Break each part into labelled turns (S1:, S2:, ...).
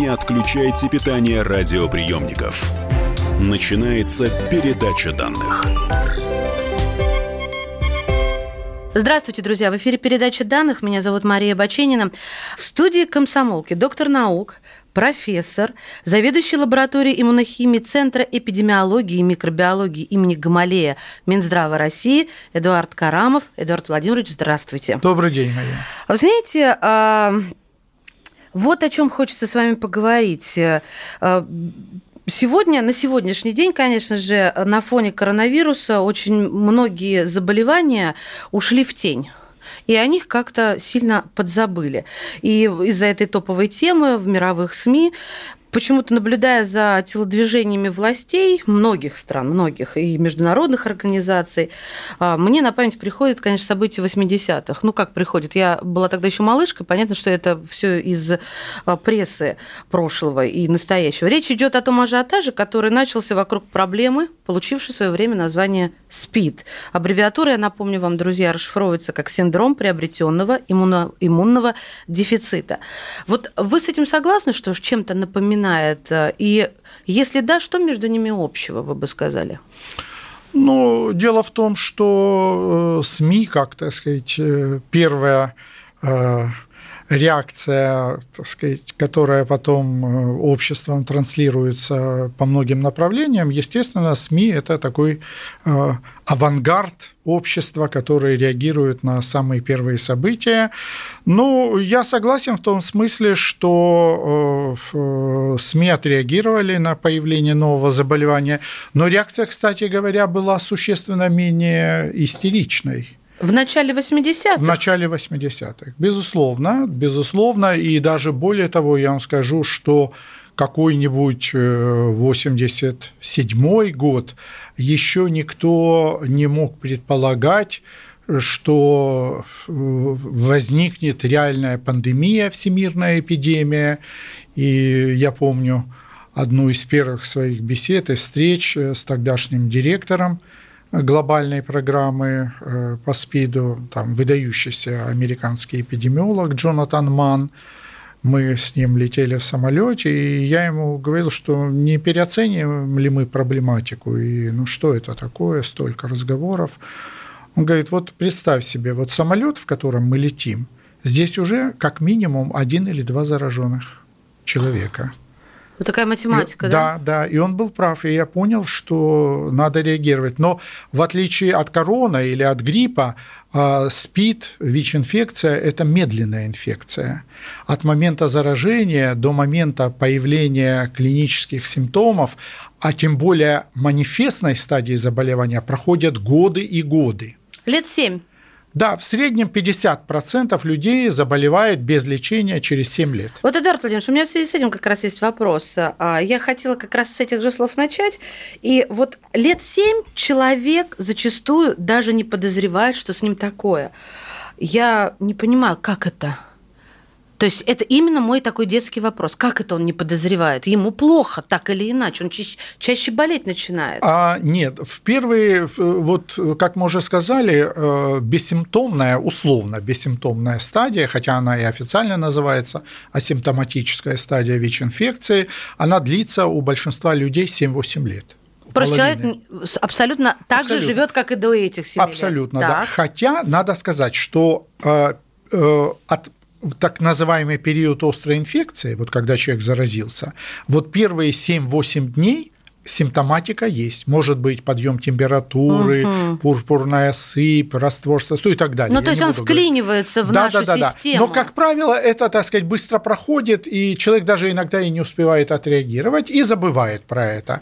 S1: Не отключайте питание радиоприемников. Начинается передача данных.
S2: Здравствуйте, друзья! В эфире передача данных. Меня зовут Мария Баченина. В студии комсомолки доктор наук, профессор, заведующий лабораторией иммунохимии Центра эпидемиологии и микробиологии имени Гамалея Минздрава России Эдуард Карамов. Эдуард Владимирович, здравствуйте.
S3: Добрый день, Мария.
S2: Вы знаете, а, вот о чем хочется с вами поговорить. А, Сегодня, на сегодняшний день, конечно же, на фоне коронавируса очень многие заболевания ушли в тень и о них как-то сильно подзабыли. И из-за этой топовой темы в мировых СМИ почему-то наблюдая за телодвижениями властей многих стран, многих и международных организаций, а, мне на память приходит, конечно, события 80-х. Ну, как приходит? Я была тогда еще малышкой, понятно, что это все из а, прессы прошлого и настоящего. Речь идет о том ажиотаже, который начался вокруг проблемы, получившей в свое время название СПИД. Аббревиатура, я напомню вам, друзья, расшифровывается как синдром приобретенного иммунного дефицита. Вот вы с этим согласны, что чем-то напоминает напоминает? И если да, что между ними общего, вы бы сказали?
S3: Ну, дело в том, что э, СМИ, как, так сказать, э, первая э, реакция, так сказать, которая потом обществом транслируется по многим направлениям, естественно, СМИ – это такой авангард общества, которые реагируют на самые первые события. Ну, я согласен в том смысле, что э, СМИ отреагировали на появление нового заболевания, но реакция, кстати говоря, была существенно менее истеричной.
S2: В начале 80-х?
S3: В начале 80-х, безусловно, безусловно, и даже более того, я вам скажу, что какой-нибудь 87 э, год еще никто не мог предполагать, что возникнет реальная пандемия, всемирная эпидемия. И я помню одну из первых своих бесед и встреч с тогдашним директором глобальной программы э, по СПИДу, там выдающийся американский эпидемиолог Джонатан Манн, мы с ним летели в самолете, и я ему говорил, что не переоцениваем ли мы проблематику, и ну что это такое, столько разговоров. Он говорит, вот представь себе, вот самолет, в котором мы летим, здесь уже как минимум один или два зараженных человека.
S2: Вот такая математика,
S3: и, да? Да, да, и он был прав, и я понял, что надо реагировать. Но в отличие от корона или от гриппа, а, СПИД, ВИЧ-инфекция – это медленная инфекция. От момента заражения до момента появления клинических симптомов, а тем более манифестной стадии заболевания, проходят годы и годы.
S2: Лет семь.
S3: Да, в среднем 50% людей заболевает без лечения через 7 лет.
S2: Вот, Эдуард Владимирович, у меня в связи с этим как раз есть вопрос. А, я хотела как раз с этих же слов начать. И вот лет 7 человек зачастую даже не подозревает, что с ним такое. Я не понимаю, как это? То есть это именно мой такой детский вопрос. Как это он не подозревает? Ему плохо, так или иначе. Он чаще, чаще болеть начинает.
S3: А, нет, в первые, вот как мы уже сказали, э, бессимптомная, условно бессимптомная стадия, хотя она и официально называется асимптоматическая стадия ВИЧ-инфекции, она длится у большинства людей 7-8 лет.
S2: Просто человек абсолютно так абсолютно. же живет, как и до этих 7
S3: Абсолютно, лет. да. Хотя надо сказать, что э, э, от так называемый период острой инфекции, вот когда человек заразился, вот первые 7-8 дней симптоматика есть. Может быть подъем температуры, угу. пурпурная сыпь, растворство и так далее.
S2: Ну, то есть он вклинивается в
S3: да,
S2: нашу
S3: да, да,
S2: систему.
S3: Но, как правило, это, так сказать, быстро проходит, и человек даже иногда и не успевает отреагировать, и забывает про это.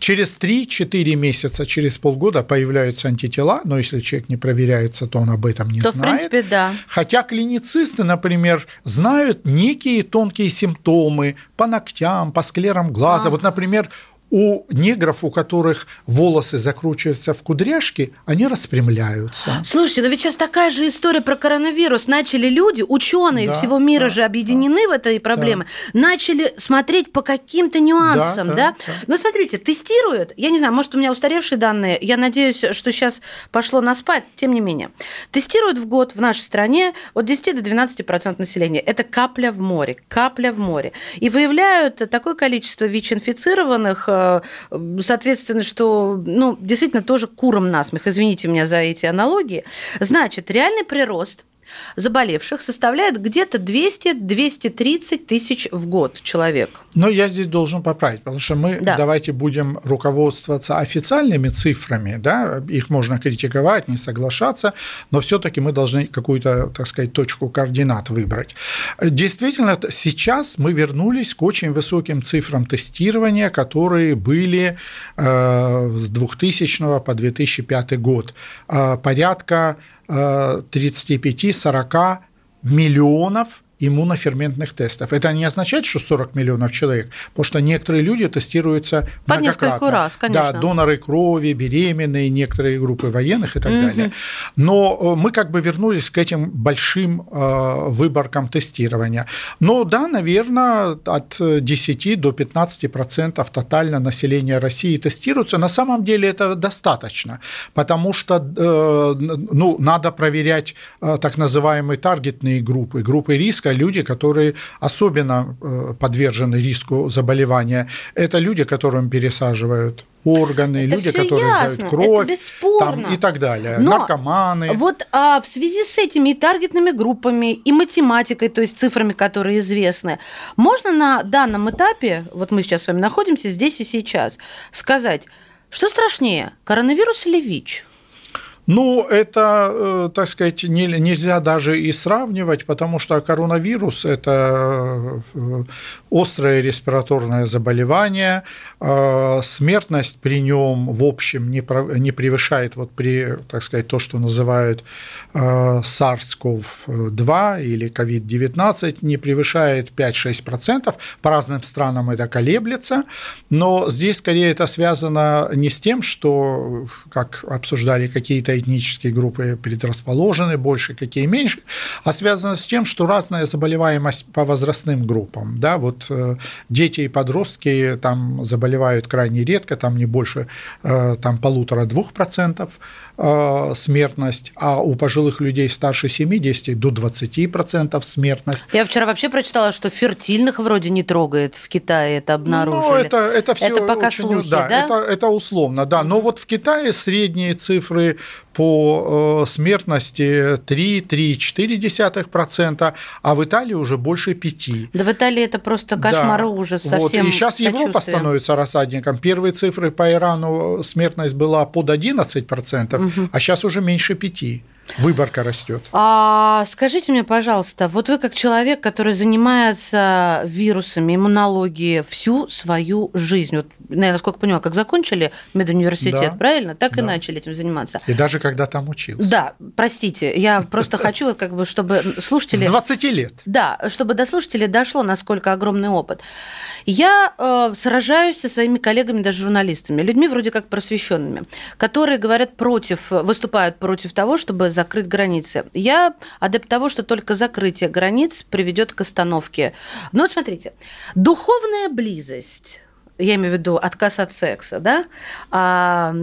S3: Через 3-4 месяца, через полгода появляются антитела, но если человек не проверяется, то он об этом не
S2: то,
S3: знает.
S2: В принципе, да.
S3: Хотя клиницисты, например, знают некие тонкие симптомы по ногтям, по склерам глаза. А. Вот, например, у негров, у которых волосы закручиваются в кудряшки, они распрямляются.
S2: Слушайте, но ведь сейчас такая же история про коронавирус. Начали люди, ученые да, всего мира да, же объединены да, в этой проблеме, да. начали смотреть по каким-то нюансам, да? да, да? Но смотрите, тестируют, я не знаю, может, у меня устаревшие данные, я надеюсь, что сейчас пошло на спад, тем не менее. Тестируют в год в нашей стране от 10 до 12% населения. Это капля в море, капля в море. И выявляют такое количество ВИЧ-инфицированных, э, соответственно, что, ну, действительно, тоже куром насмех. Извините меня за эти аналогии. Значит, реальный прирост заболевших составляет где-то 200-230 тысяч в год человек.
S3: Но я здесь должен поправить, потому что мы да. давайте будем руководствоваться официальными цифрами, да, их можно критиковать, не соглашаться, но все-таки мы должны какую-то, так сказать, точку координат выбрать. Действительно, сейчас мы вернулись к очень высоким цифрам тестирования, которые были э, с 2000 по 2005 год. Э, порядка 35-40 миллионов иммуноферментных тестов. Это не означает, что 40 миллионов человек, потому что некоторые люди тестируются
S2: По несколько раз, конечно.
S3: Да, доноры крови, беременные, некоторые группы военных и так угу. далее. Но э, мы как бы вернулись к этим большим э, выборкам тестирования. Но да, наверное, от 10 до 15 процентов тотально населения России тестируется. На самом деле это достаточно, потому что э, ну, надо проверять так называемые таргетные группы, группы риска, риска люди, которые особенно э, подвержены риску заболевания. Это люди, которым пересаживают органы, это люди, которые ясно, сдают кровь там, и так далее, Но наркоманы.
S2: Вот а, в связи с этими и таргетными группами, и математикой, то есть цифрами, которые известны, можно на данном этапе, вот мы сейчас с вами находимся здесь и сейчас, сказать, что страшнее, коронавирус или ВИЧ?
S3: Ну, это, э, так сказать, нельзя даже и сравнивать, потому что коронавирус – это э, острое респираторное заболевание, э, смертность при нем в общем не превышает вот при, так сказать, то, что называют SARS-CoV-2 или COVID-19, не превышает 5-6%. По разным странам это колеблется, но здесь скорее это связано не с тем, что, как обсуждали какие-то этнические группы предрасположены больше, какие меньше, а связано с тем, что разная заболеваемость по возрастным группам. Да, вот э, дети и подростки там заболевают крайне редко, там не больше э, там, полутора-двух процентов, Э, смертность, а у пожилых людей старше 70 до 20% смертность.
S2: Я вчера вообще прочитала, что фертильных вроде не трогает в Китае, это обнаружили.
S3: Ну, это, это все это пока очень, слухи, да, да? Это, это условно, да. Но вот в Китае средние цифры по э, смертности 3-3,4%, а в Италии уже больше 5%.
S2: Да в Италии это просто кошмар
S3: да.
S2: ужас.
S3: Вот. И сейчас Европа становится рассадником. Первые цифры по Ирану смертность была под 11%, угу. а сейчас уже меньше 5%. Выборка растет.
S2: А, скажите мне, пожалуйста, вот вы как человек, который занимается вирусами, иммунологией всю свою жизнь, вот, я насколько понимаю, как закончили медуниверситет, да, правильно? Так да. и начали этим заниматься.
S3: И даже когда там учился.
S2: Да, простите, я просто хочу, как бы, чтобы слушатели...
S3: С 20 лет.
S2: Да, чтобы до слушателей дошло, насколько огромный опыт. Я э, сражаюсь со своими коллегами, даже журналистами, людьми вроде как просвещенными, которые говорят против, выступают против того, чтобы закрыть границы. Я адепт того, что только закрытие границ приведет к остановке. Но вот смотрите, духовная близость, я имею в виду отказ от секса, да, а,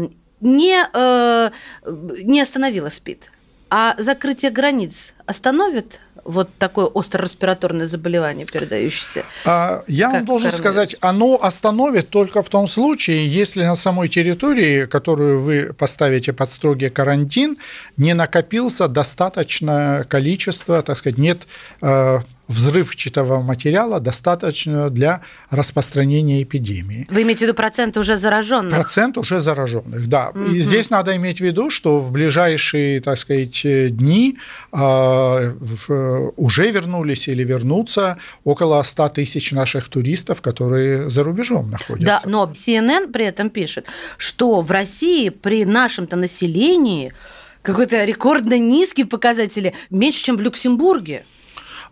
S2: не, э, не остановила СПИД. А закрытие границ остановит вот такое остро-респираторное заболевание, передающееся?
S3: А, я вам должен сказать, оно остановит только в том случае, если на самой территории, которую вы поставите под строгий карантин, не накопился достаточное количество, так сказать, нет э, взрывчатого материала достаточно для распространения эпидемии.
S2: Вы имеете в виду процент уже зараженных?
S3: Процент уже зараженных, да. Угу. И здесь надо иметь в виду, что в ближайшие, так сказать, дни э, уже вернулись или вернутся около 100 тысяч наших туристов, которые за рубежом находятся.
S2: Да, но CNN при этом пишет, что в России при нашем-то населении какой-то рекордно низкие показатели, меньше, чем в Люксембурге.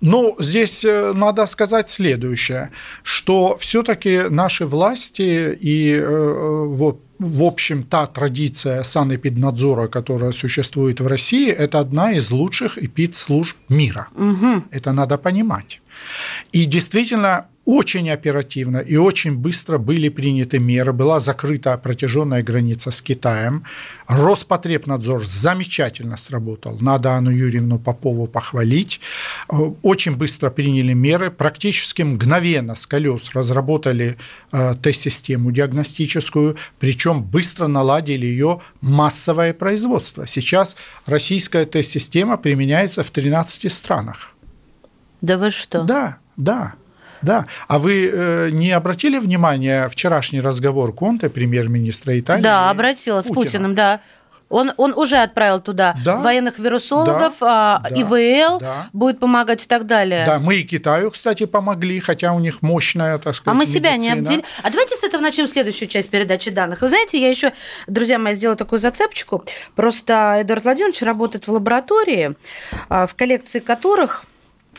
S3: Ну, здесь э, надо сказать следующее, что все-таки наши власти и э, вот в общем, та традиция санэпиднадзора, которая существует в России, это одна из лучших эпидслужб мира. Угу. Это надо понимать. И действительно, очень оперативно и очень быстро были приняты меры. Была закрыта протяженная граница с Китаем. Роспотребнадзор замечательно сработал. Надо Анну Юрьевну Попову похвалить. Очень быстро приняли меры. Практически мгновенно с колес разработали э, тест-систему диагностическую, причем быстро наладили ее массовое производство. Сейчас российская тест-система применяется в 13 странах.
S2: Да вы что?
S3: Да, да. Да. А вы э, не обратили внимания вчерашний разговор Конте, премьер-министра Италии?
S2: Да, обратила с Путиным, да. Он, он уже отправил туда да, военных вирусологов, да, а, ИВЛ да. будет помогать и так далее.
S3: Да, мы и Китаю, кстати, помогли, хотя у них мощная, так сказать,
S2: А мы себя не обделили. А давайте с этого начнем следующую часть передачи данных. Вы знаете, я еще, друзья мои, сделала такую зацепочку. Просто Эдуард Владимирович работает в лаборатории, а, в коллекции которых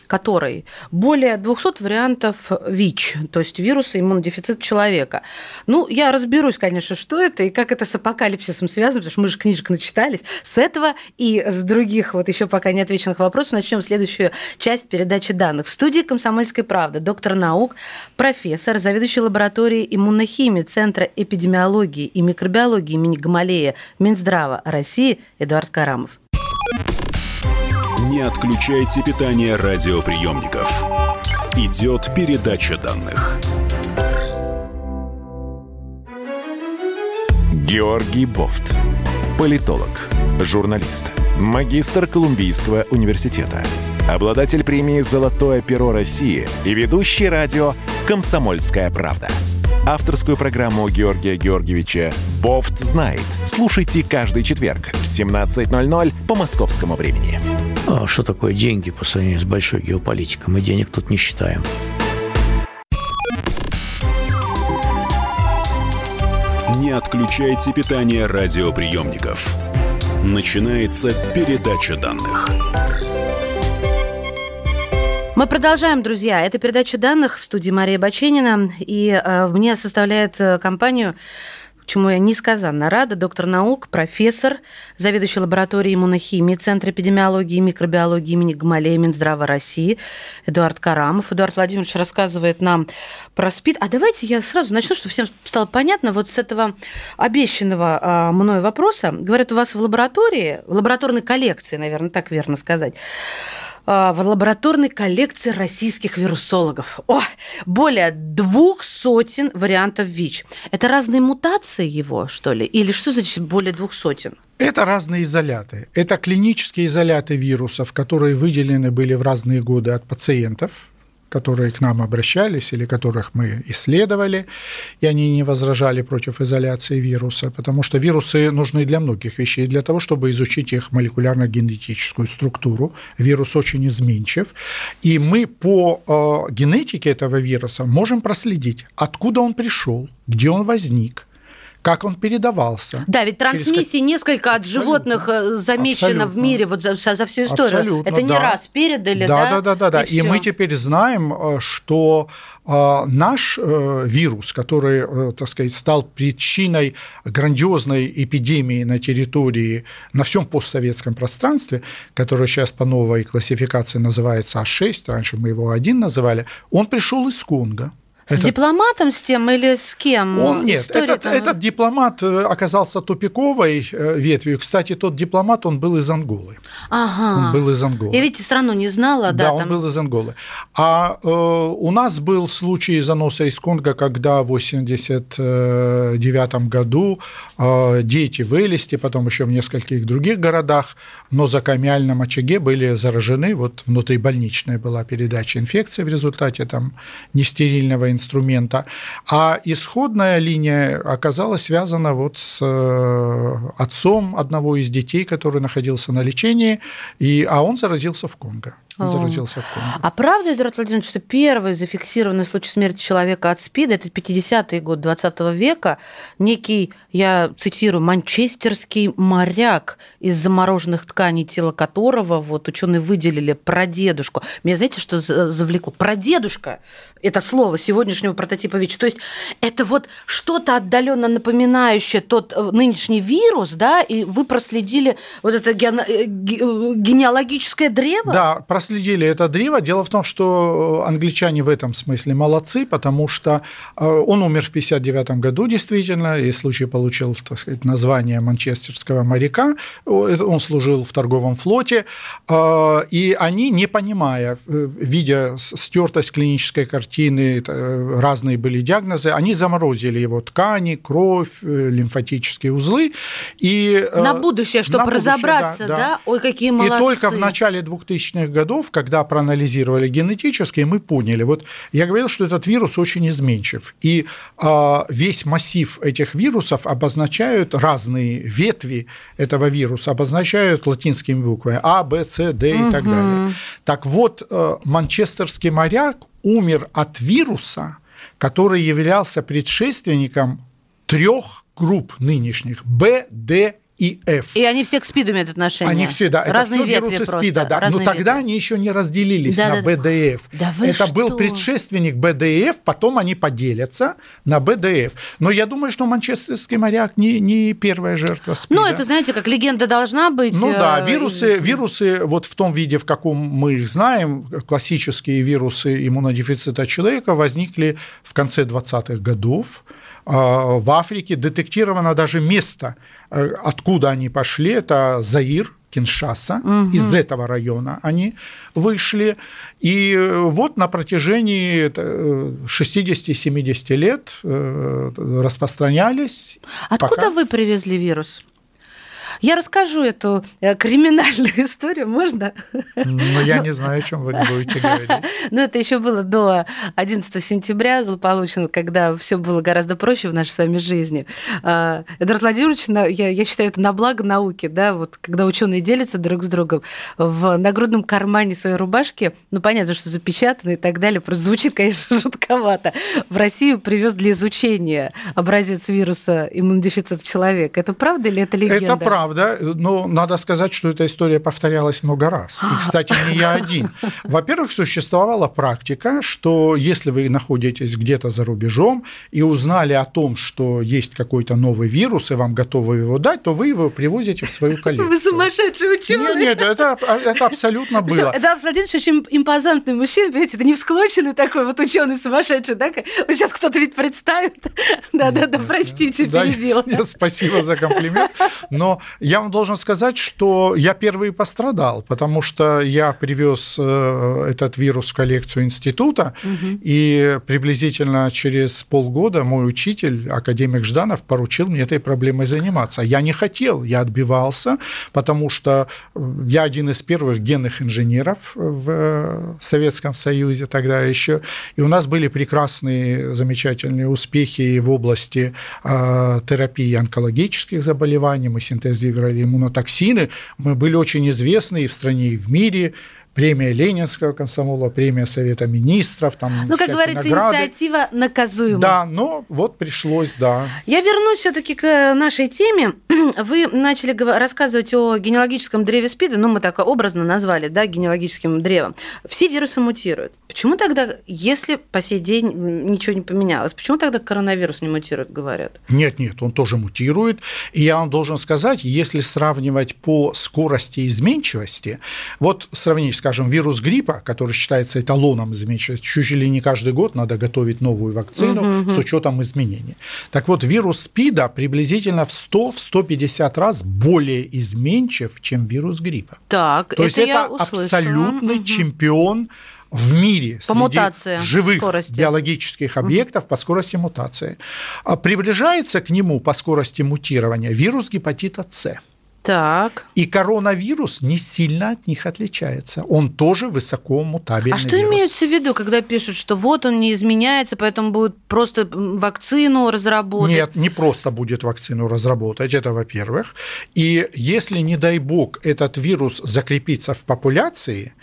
S2: которой более 200 вариантов ВИЧ, то есть вируса иммунодефицита человека. Ну, я разберусь, конечно, что это и как это с апокалипсисом связано, потому что мы же книжек начитались. С этого и с других вот еще пока не отвеченных вопросов начнем следующую часть передачи данных. В студии «Комсомольской правды» доктор наук, профессор, заведующий лабораторией иммунохимии Центра эпидемиологии и микробиологии имени Гамалея Минздрава России Эдуард Карамов.
S1: Не отключайте питание радиоприемников. Идет передача данных. Георгий Бофт. Политолог, журналист, магистр Колумбийского университета, обладатель премии «Золотое перо России» и ведущий радио «Комсомольская правда». Авторскую программу Георгия Георгиевича «Бофт знает». Слушайте каждый четверг в 17.00 по московскому времени.
S4: А что такое деньги по сравнению с большой геополитикой? Мы денег тут не считаем.
S1: Не отключайте питание радиоприемников. Начинается передача данных.
S2: Мы продолжаем, друзья. Это передача данных в студии Мария Баченина. И э, мне составляет э, компанию чему я несказанно рада, доктор наук, профессор, заведующий лабораторией иммунохимии Центра эпидемиологии и микробиологии имени Гамалея Минздрава России Эдуард Карамов. Эдуард Владимирович рассказывает нам про СПИД. А давайте я сразу начну, чтобы всем стало понятно, вот с этого обещанного а, мной вопроса. Говорят, у вас в лаборатории, в лабораторной коллекции, наверное, так верно сказать, в лабораторной коллекции российских вирусологов. О, более двух сотен вариантов ВИЧ. Это разные мутации его, что ли? Или что значит более двух сотен?
S3: Это разные изоляты. Это клинические изоляты вирусов, которые выделены были в разные годы от пациентов которые к нам обращались или которых мы исследовали, и они не возражали против изоляции вируса, потому что вирусы нужны для многих вещей, для того, чтобы изучить их молекулярно-генетическую структуру. Вирус очень изменчив, и мы по э, генетике этого вируса можем проследить, откуда он пришел, где он возник, как он передавался.
S2: Да, ведь трансмиссии через... несколько от Абсолютно. животных э, замечено Абсолютно. в мире вот за, за всю историю. Абсолютно, Это не да. раз передали, да?
S3: Да, да, да, да. И, и мы теперь знаем, э, что э, наш вирус, который, так сказать, стал причиной грандиозной эпидемии на территории, на всем постсоветском пространстве, который сейчас по новой классификации называется А6, раньше мы его А1 называли, он пришел из Конго.
S2: С это... дипломатом с тем или с кем?
S3: Он нет, этот, этот дипломат э, оказался тупиковой э, ветвью. Кстати, тот дипломат, он был из Анголы.
S2: Ага.
S3: Он был из Анголы.
S2: Я, видите, страну не знала, да?
S3: Да, он был из Анголы. А э, у нас был случай заноса из Конго, когда в 89 году э, дети в Элисте, потом еще в нескольких других городах, но за камиальном очаге были заражены. Вот внутрибольничная была передача инфекции в результате там нестерильного инструмента. А исходная линия оказалась связана вот с э, отцом одного из детей, который находился на лечении, и, а он заразился в Конго. Он заразился в Конго.
S2: А правда, Эдуард Владимирович, что первый зафиксированный случай смерти человека от СПИДа, это 50-й год 20 века, некий, я цитирую, манчестерский моряк из замороженных тканей, тела которого вот ученые выделили прадедушку. Меня знаете, что завлекло? Прадедушка это слово сегодняшнего прототипа ВИЧ. То есть это вот что-то отдаленно напоминающее тот э, нынешний вирус, да, и вы проследили вот это ген... Э, генеалогическое древо?
S3: Да, проследили это древо. Дело в том, что англичане в этом смысле молодцы, потому что э, он умер в 59 году, действительно, и случай получил, так сказать, название манчестерского моряка. Он служил в торговом флоте, и они, не понимая, видя стертость клинической картины, разные были диагнозы, они заморозили его ткани, кровь, э, лимфатические узлы. И,
S2: э, на будущее, чтобы на разобраться, будущее, да, да? Ой, какие молодцы.
S3: И только в начале 2000-х годов, когда проанализировали генетически, мы поняли, вот я говорил, что этот вирус очень изменчив, и а, весь массив этих вирусов обозначают разные ветви этого вируса, обозначают латинскими буквами А, Б, С, Д и угу. так далее. Так вот, э, манчестерский моряк, умер от вируса, который являлся предшественником трех групп нынешних Б, Д и F.
S2: И они все к СПИДу имеют отношение.
S3: Они все, да. Разные это все вирусы просто, СПИДа, да. Но тогда ветви. они еще не разделились да, на да, БДФ. Да вы это
S2: что?
S3: был предшественник БДФ, потом они поделятся на БДФ. Но я думаю, что манчестерский моряк не, не первая жертва СПИДа.
S2: Ну, это, знаете, как легенда должна быть.
S3: Ну да, э, вирусы, вирусы вот в том виде, в каком мы их знаем, классические вирусы иммунодефицита человека возникли в конце 20-х годов. А, в Африке детектировано даже место, э, откуда они пошли, это Заир, Киншаса, угу. из этого района они вышли. И э, вот на протяжении 60-70 э, лет распространялись.
S2: Откуда пока... вы привезли вирус? Я расскажу эту э, криминальную историю, можно?
S3: Ну, я не знаю, о чем вы будете говорить.
S2: Ну, это еще было до 11 сентября злополучного, когда все было гораздо проще в нашей с вами жизни. А, Эдуард Владимирович, я, я считаю, это на благо науки, да, вот когда ученые делятся друг с другом в нагрудном кармане своей рубашки, ну, понятно, что запечатано и так далее, просто звучит, конечно, жутковато. В Россию привез для изучения образец вируса иммунодефицита человека. Это правда или это легенда?
S3: Это правда правда, но надо сказать, что эта история повторялась много раз. И, кстати, не я один. Во-первых, существовала практика, что если вы находитесь где-то за рубежом и узнали о том, что есть какой-то новый вирус, и вам готовы его дать, то вы его привозите в свою коллекцию.
S2: Вы сумасшедший ученый.
S3: Нет, нет, это, это абсолютно было.
S2: Это Владимирович очень импозантный мужчина, понимаете, это не всклоченный такой вот ученый сумасшедший, да? Вот сейчас кто-то ведь представит. Да-да-да, простите, перебил.
S3: Спасибо за комплимент. Но я вам должен сказать, что я первый пострадал, потому что я привез э, этот вирус в коллекцию института, угу. и приблизительно через полгода мой учитель, академик Жданов, поручил мне этой проблемой заниматься. Я не хотел, я отбивался, потому что э, я один из первых генных инженеров в э, Советском Союзе тогда еще, и у нас были прекрасные, замечательные успехи в области терапии онкологических заболеваний, мы синтезировали выбирали иммунотоксины, мы были очень известны и в стране, и в мире премия Ленинского комсомола, премия Совета Министров. Там
S2: ну, как говорится, награды. инициатива наказуема.
S3: Да, но вот пришлось, да.
S2: Я вернусь все-таки к нашей теме. Вы начали рассказывать о генеалогическом древе СПИДа, ну, мы так образно назвали, да, генеалогическим древом. Все вирусы мутируют. Почему тогда, если по сей день ничего не поменялось, почему тогда коронавирус не мутирует, говорят?
S3: Нет, нет, он тоже мутирует. И я вам должен сказать, если сравнивать по скорости изменчивости, вот сравнить, скажем, вирус гриппа, который считается эталоном изменчивости, чуть ли не каждый год надо готовить новую вакцину угу, с учетом изменений. Так вот, вирус СПИДа приблизительно в 100-150 раз более изменчив, чем вирус гриппа.
S2: Так,
S3: То это есть это абсолютный угу. чемпион в мире по мутации, живых скорости. биологических объектов угу. по скорости мутации. А приближается к нему по скорости мутирования вирус гепатита С.
S2: Так.
S3: И коронавирус не сильно от них отличается. Он тоже высоко мутабельный
S2: А что
S3: вирус.
S2: имеется в виду, когда пишут, что вот он не изменяется, поэтому будет просто вакцину разработать?
S3: Нет, не просто будет вакцину разработать, это во-первых. И если, не дай бог, этот вирус закрепится в популяции,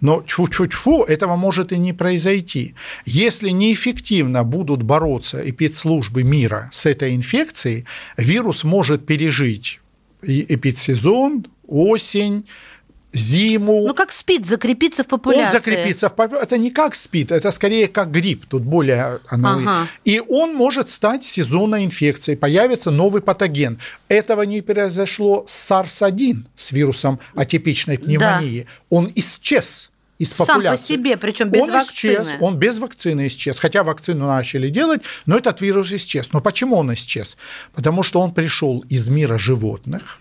S3: но тьфу-тьфу-тьфу, этого может и не произойти. Если неэффективно будут бороться эпидслужбы мира с этой инфекцией, вирус может пережить и эпидсезон, осень, зиму.
S2: Ну, как спид, закрепиться в
S3: Он
S2: популяции.
S3: закрепится в попу- Это не как спид, это скорее как грипп. Тут более оно-
S2: Ага.
S3: И он может стать сезонной инфекцией, появится новый патоген. Этого не произошло с SARS-1, с вирусом атипичной пневмонии. Он исчез из
S2: Сам
S3: популяции.
S2: по себе, причем без
S3: он
S2: вакцины.
S3: исчез, он без вакцины исчез. Хотя вакцину начали делать, но этот вирус исчез. Но почему он исчез? Потому что он пришел из мира животных.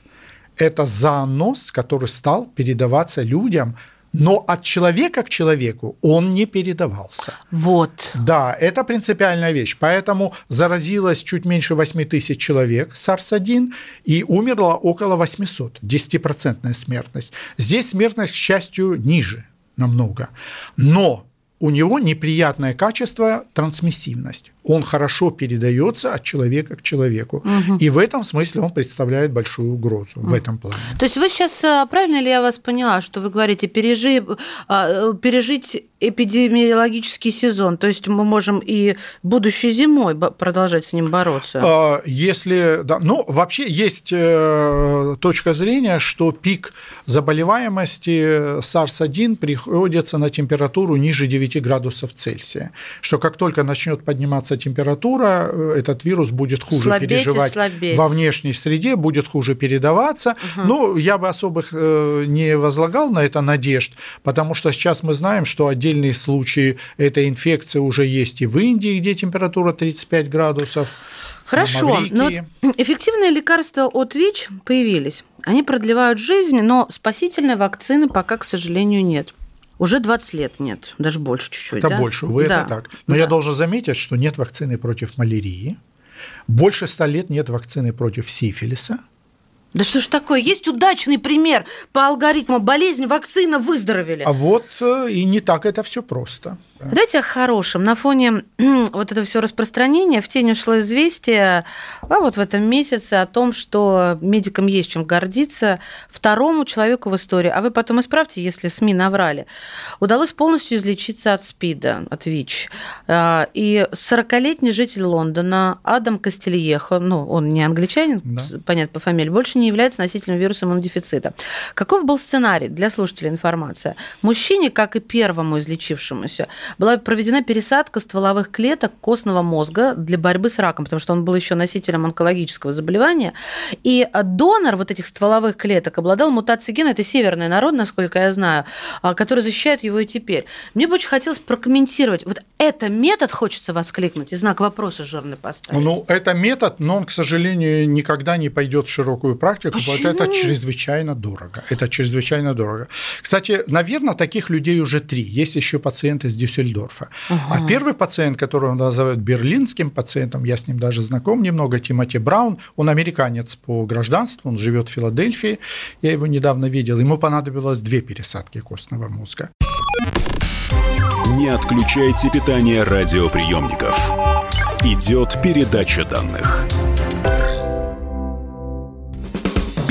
S3: Это зооноз, который стал передаваться людям, но от человека к человеку он не передавался.
S2: Вот.
S3: Да, это принципиальная вещь. Поэтому заразилось чуть меньше 8 тысяч человек SARS-1 и умерло около 800, 10% смертность. Здесь смертность, к счастью, ниже намного. Но у него неприятное качество трансмиссивность. Он хорошо передается от человека к человеку. И в этом смысле он представляет большую угрозу в этом плане.
S2: То есть вы сейчас, а, правильно ли я вас поняла, что вы говорите, пережи, а, пережить эпидемиологический сезон, то есть мы можем и будущей зимой продолжать с ним бороться?
S3: А, Если, да, ну, вообще есть э, точка зрения, что пик заболеваемости SARS-1 приходится на температуру ниже 9 градусов Цельсия, что как только начнет подниматься температура, э, этот вирус будет хуже
S2: Слабеть
S3: переживать
S2: слабеть.
S3: во внешней среде, будет хуже передаваться. Ну, я бы особых э, не возлагал на это надежд, потому что сейчас мы знаем, что отдельные случаи этой инфекции уже есть и в Индии, где температура 35 градусов.
S2: Хорошо, но эффективные лекарства от ВИЧ появились. Они продлевают жизнь, но спасительной вакцины пока, к сожалению, нет. Уже 20 лет нет, даже больше чуть-чуть.
S3: Это
S2: да?
S3: больше, увы,
S2: Да.
S3: это так. Но
S2: Да.
S3: я должен заметить, что нет вакцины против малярии. Больше ста лет нет вакцины против сифилиса.
S2: Да что ж такое? Есть удачный пример по алгоритму болезнь, вакцина, выздоровели.
S3: А вот э, и не так это все просто.
S2: Давайте о хорошем. На фоне вот это все распространение в тень ушло известие, а вот в этом месяце о том, что медикам есть чем гордиться, второму человеку в истории, а вы потом исправьте, если СМИ наврали, удалось полностью излечиться от СПИДа, от ВИЧ. А, И 40-летний житель Лондона Адам Кастельехо, ну, он не англичанин,
S3: Да.
S2: понятно, по фамилии, больше не является носителем вируса иммунодефицита. Каков был сценарий для слушателей информация? Мужчине, как и первому излечившемуся, была проведена пересадка стволовых клеток костного мозга для борьбы с раком, потому что он был еще носителем онкологического заболевания. И донор вот этих стволовых клеток обладал мутацией гена, это северный народ, насколько я знаю, а, который защищает его и теперь. Мне бы очень хотелось прокомментировать. Вот это метод, хочется воскликнуть, и знак вопроса жирный поставить.
S3: Ну, это метод, но он, к сожалению, никогда не пойдет в широкую практику, потому что это
S2: Почему?
S3: чрезвычайно дорого. Это чрезвычайно дорого. Кстати, наверное, таких людей уже три. Есть еще пациенты из Дюссельдорфа. А первый пациент, которого называют берлинским пациентом, я с ним даже знаком немного, Тимоти Браун, он американец по гражданству, он живет в Филадельфии. Я его недавно видел. Ему понадобилось две пересадки костного мозга.
S1: Не отключайте питание радиоприемников. Идет передача данных.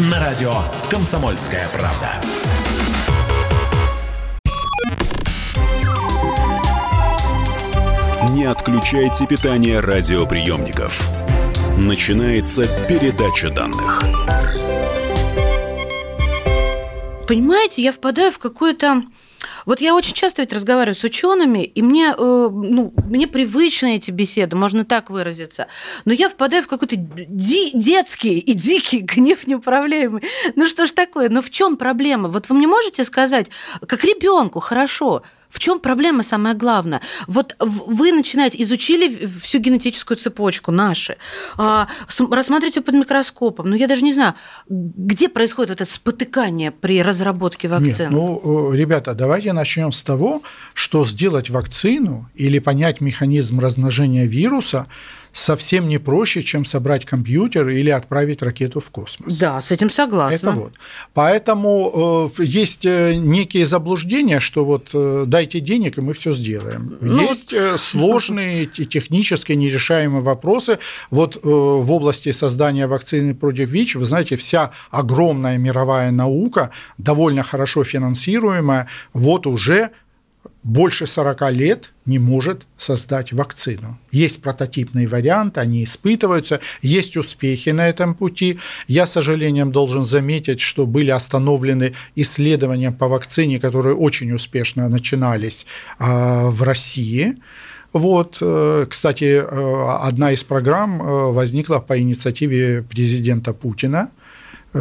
S1: На радио «Комсомольская правда». Не отключайте питание радиоприемников. Начинается передача данных.
S2: Понимаете, я впадаю в какое-то Вот я очень часто ведь разговариваю с учеными, и мне, э, ну, мне привычны эти беседы, можно так выразиться. Но я впадаю в какой-то ди- детский и дикий гнев неуправляемый. Ну что ж такое? Ну в чем проблема? Вот вы мне можете сказать, как ребенку, хорошо, в чем проблема самая главная? Вот вы начинаете, изучили всю генетическую цепочку наши, а, рассматриваете под микроскопом, ну я даже не знаю, где происходит это спотыкание при разработке вакцины? Нет,
S3: ну, э, ребята, давайте начнем с того, что сделать вакцину или понять механизм размножения вируса – совсем не проще, чем собрать компьютер или отправить ракету в космос.
S2: Да, с этим согласна.
S3: Это вот. Поэтому э, есть э, некие заблуждения, что вот э, дайте денег, и мы все сделаем. Ну, есть вот... сложные технически нерешаемые вопросы. Вот в области создания вакцины против ВИЧ, вы знаете, вся огромная мировая наука, довольно хорошо финансируемая, вот уже больше 40 лет не может создать вакцину. Есть прототипный вариант, они испытываются, есть успехи на этом пути. Я, с сожалением, должен заметить, что были остановлены исследования по вакцине, которые очень успешно начинались а, в России. Вот, э, кстати, э, одна из программ э, возникла по инициативе президента Путина –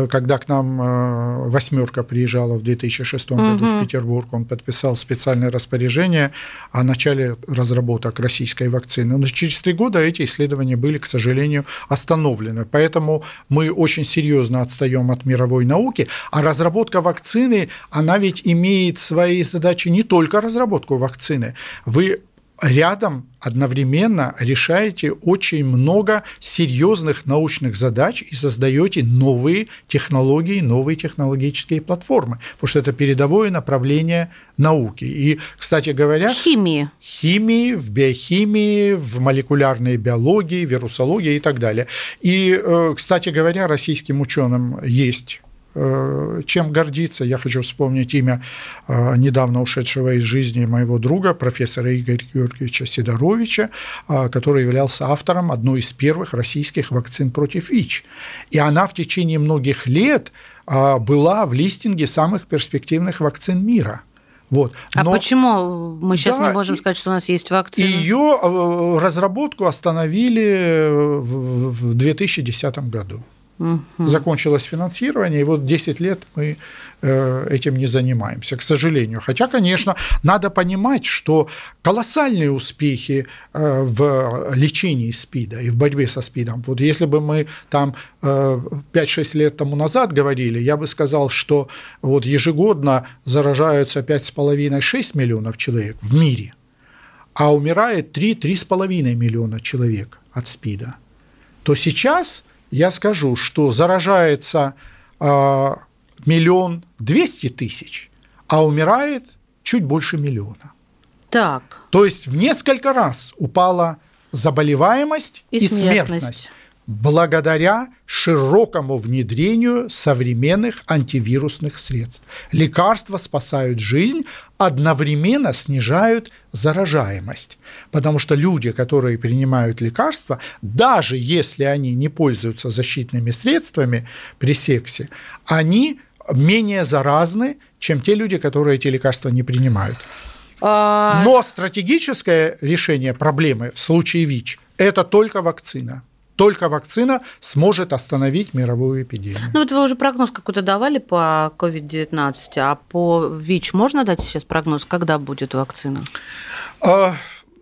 S3: когда к нам э, «восьмерка» приезжала в 2006 угу. году в Петербург, он подписал специальное распоряжение о начале разработок российской вакцины. Но через три года эти исследования были, к сожалению, остановлены. Поэтому мы очень серьезно отстаем от мировой науки. А разработка вакцины, она ведь имеет свои задачи не только разработку вакцины. Вы рядом одновременно решаете очень много серьезных научных задач и создаете новые технологии, новые технологические платформы, потому что это передовое направление науки. И, кстати говоря...
S2: Химии.
S3: Химии, в биохимии, в молекулярной биологии, вирусологии и так далее. И, э, кстати говоря, российским ученым есть чем гордиться. Я хочу вспомнить имя э, недавно ушедшего из жизни моего друга, профессора Игоря Георгиевича Сидоровича, э, который являлся автором одной из первых российских вакцин против ВИЧ. И она в течение многих лет была в листинге самых перспективных вакцин мира – вот.
S2: А почему мы сейчас да, не можем сказать, что у нас есть вакцина?
S3: Ее разработку остановили в 2010 году. Угу. Закончилось финансирование, и вот 10 лет мы э, этим не занимаемся, к сожалению. Хотя, конечно, надо понимать, что колоссальные успехи э, в лечении СПИДа и в борьбе со СПИДом. Вот если бы мы там 5-6 э, лет тому назад говорили, я бы сказал, что вот ежегодно заражаются 5,5-6 миллионов человек в мире, а умирает 3-3,5 миллиона человек от СПИДа, то сейчас – я скажу, что заражается э, миллион двести тысяч, а умирает чуть больше миллиона.
S2: Так.
S3: То есть в несколько раз упала заболеваемость и, и смертность. смертность благодаря широкому внедрению современных антивирусных средств. Лекарства спасают жизнь, одновременно снижают заражаемость. Потому что люди, которые принимают лекарства, даже если они не пользуются защитными средствами при сексе, они менее заразны, чем те люди, которые эти лекарства не принимают. А Но стратегическое решение проблемы в случае ВИЧ – это только вакцина. Только вакцина сможет остановить мировую эпидемию.
S2: Ну вот вы уже прогноз какой-то давали по COVID-19, а по ВИЧ можно дать сейчас прогноз, когда будет вакцина?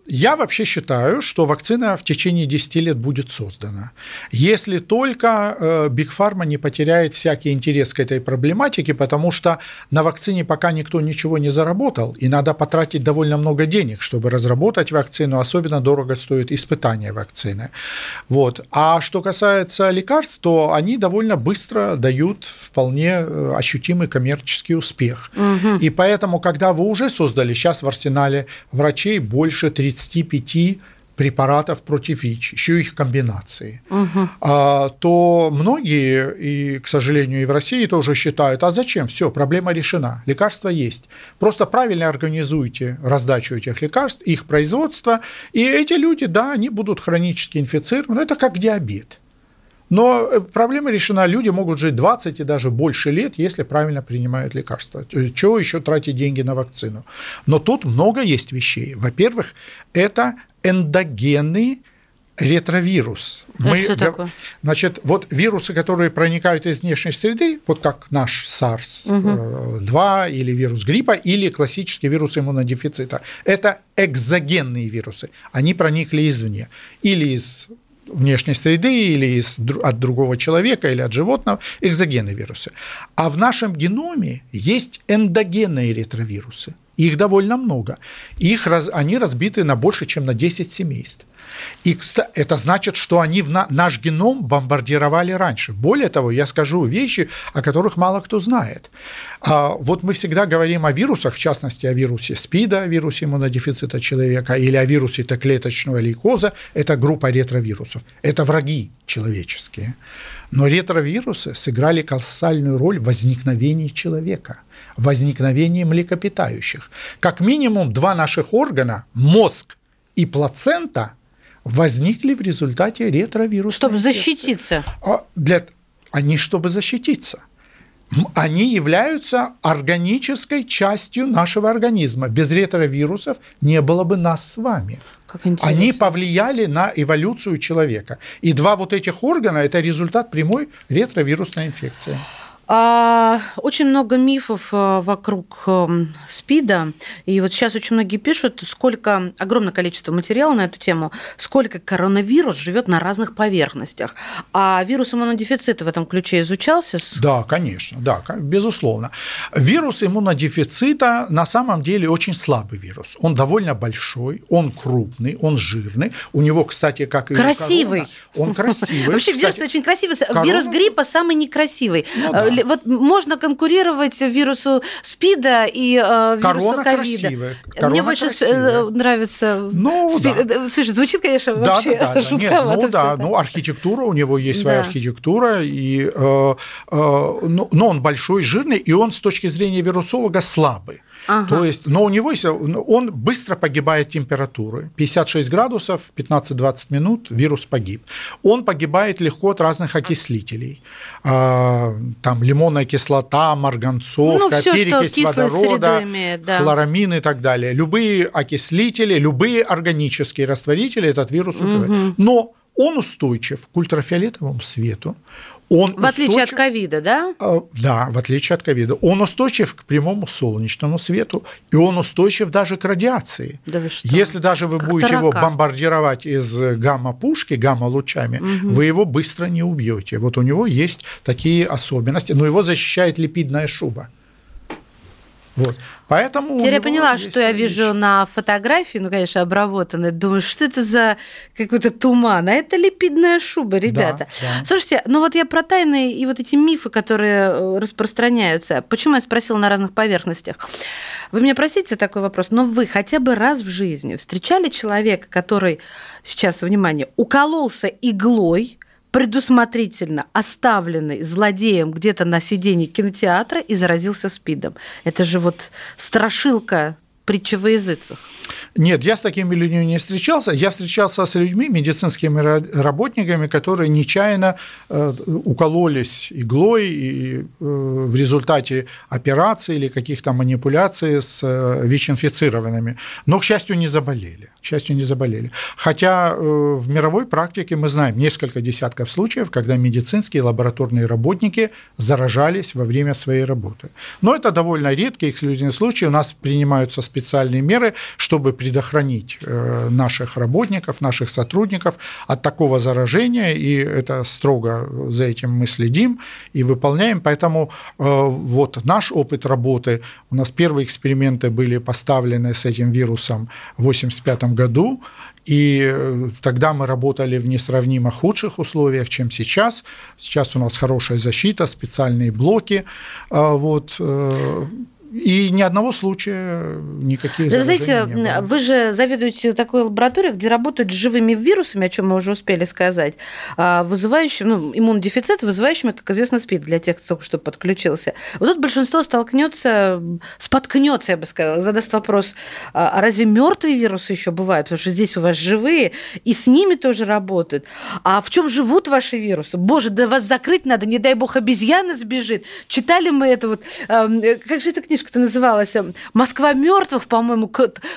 S3: Я вообще считаю, что вакцина в течение 10 лет будет создана. Если только Биг э, не потеряет всякий интерес к этой проблематике, потому что на вакцине пока никто ничего не заработал, и надо потратить довольно много денег, чтобы разработать вакцину, особенно дорого стоит испытание вакцины. Вот. А что касается лекарств, то они довольно быстро дают вполне э, ощутимый коммерческий успех. Угу. И поэтому, когда вы уже создали, сейчас в арсенале врачей больше 30 35 препаратов против ВИЧ, еще их комбинации, угу. а, то многие, и, к сожалению, и в России тоже считают, а зачем? Все, проблема решена, лекарства есть. Просто правильно организуйте раздачу этих лекарств, их производство, и эти люди, да, они будут хронически инфицированы. Это как диабет. Но э, проблема решена. Люди могут жить 20 и даже больше лет, если правильно принимают лекарства. Чего еще тратить деньги на вакцину? Но тут много есть вещей. Во-первых, это эндогенный ретровирус.
S2: А Мы, что такое?
S3: Значит, вот вирусы, которые проникают из внешней среды, вот как наш SARS-2 угу. или вирус гриппа, или классический вирус иммунодефицита, это экзогенные вирусы. Они проникли извне. Или из внешней среды, или из, от другого человека, или от животного, экзогенные вирусы. А в нашем геноме есть эндогенные ретровирусы. Их довольно много. Их они разбиты на больше, чем на 10 семейств. И это значит, что они в наш геном бомбардировали раньше. Более того, я скажу вещи, о которых мало кто знает. А вот мы всегда говорим о вирусах, в частности, о вирусе СПИДа, вирусе иммунодефицита человека, или о вирусе Т-клеточного лейкоза. Это группа ретровирусов. Это враги человеческие. Но ретровирусы сыграли колоссальную роль в возникновении человека, в возникновении млекопитающих. Как минимум два наших органа, мозг и плацента – возникли в результате ретровируса.
S2: Чтобы защититься.
S3: А для... Они чтобы защититься. Они являются органической частью нашего организма. Без ретровирусов не было бы нас с вами. Они повлияли на эволюцию человека. И два вот этих органа – это результат прямой ретровирусной инфекции.
S2: А, очень много мифов э, вокруг эм, СПИДа. И вот сейчас очень многие пишут, сколько, огромное количество материала на эту тему, сколько коронавирус живет на разных поверхностях. А вирус иммунодефицита в этом ключе изучался?
S3: Да, конечно, да, безусловно. Вирус иммунодефицита на самом деле очень слабый вирус. Он довольно большой, он крупный, он жирный. У него, кстати, как и
S2: красивый.
S3: Корона, он красивый.
S2: Вообще вирус очень красивый. Вирус гриппа самый некрасивый. Э, вот можно конкурировать вирусу СПИДа и э, вирусу ковида. Мне больше э, красивая. нравится. Ну, СПИД. Да. Слушай, звучит, конечно, вообще да, да, да, жутковато.
S3: Нет, ну да, ну архитектура у него есть своя да. архитектура, и, э, э, но, но он большой, жирный, и он с точки зрения вирусолога слабый. Ага. То есть, но у него есть, он быстро погибает температуры. 56 градусов, 15-20 минут вирус погиб. Он погибает легко от разных окислителей. А, там лимонная кислота, марганцовка, ну, перекись водорода, имеет, да. хлорамин и так далее. Любые окислители, любые органические растворители этот вирус убивает. Но он устойчив к ультрафиолетовому свету, он
S2: в отличие от ковида, да?
S3: А, да, в отличие от ковида. Он устойчив к прямому солнечному свету, и он устойчив даже к радиации. Да вы что? Если даже вы как будете тарака. его бомбардировать из гамма-пушки, гамма-лучами, угу. вы его быстро не убьете. Вот у него есть такие особенности, но его защищает липидная шуба. Вот. Поэтому
S2: Теперь я поняла, что я вижу на фотографии, ну, конечно, обработанной. Думаю, что это за какой-то туман? А это липидная шуба, ребята. Да, да. Слушайте, ну вот я про тайны и вот эти мифы, которые э, распространяются. Почему я спросила на разных поверхностях? Вы меня простите такой вопрос, но вы хотя бы раз в жизни встречали человека, который, сейчас, внимание, укололся иглой, предусмотрительно оставленный злодеем где-то на сиденье кинотеатра и заразился СПИДом. Это же вот страшилка притча во языцах.
S3: Нет, я с такими людьми не встречался. Я встречался с людьми, медицинскими работниками, которые нечаянно э, укололись иглой и э, в результате операции или каких-то манипуляций с э, ВИЧ-инфицированными, но, к счастью, не заболели. К счастью, не заболели. Хотя в мировой практике мы знаем несколько десятков случаев, когда медицинские лабораторные работники заражались во время своей работы. Но это довольно редкие эксклюзивные случаи. У нас принимаются специальные меры, чтобы предохранить э, наших работников, наших сотрудников от такого заражения, и это строго за этим мы следим и выполняем. Поэтому э, вот наш опыт работы, у нас первые эксперименты были поставлены с этим вирусом в 1985 году, и э, тогда мы работали в несравнимо худших условиях, чем сейчас. Сейчас у нас хорошая защита, специальные блоки. Вот И ни одного случая никаких
S2: Вы знаете, вы же заведуете такой лабораторией, где работают с живыми вирусами, о чем мы уже успели сказать, а, вызывающими, ну, иммунодефицит, вызывающими, как известно, СПИД, для тех, кто только что подключился. Вот тут большинство столкнется, споткнется, я бы сказала, задаст вопрос, а, а разве мертвые вирусы еще бывают? Потому что здесь у вас живые, и с ними тоже работают. А в чем живут ваши вирусы? Боже, да вас закрыть надо, не дай бог обезьяна сбежит. Читали мы это вот, как же эта книжка-то называлась? «Москва мертвых», по-моему,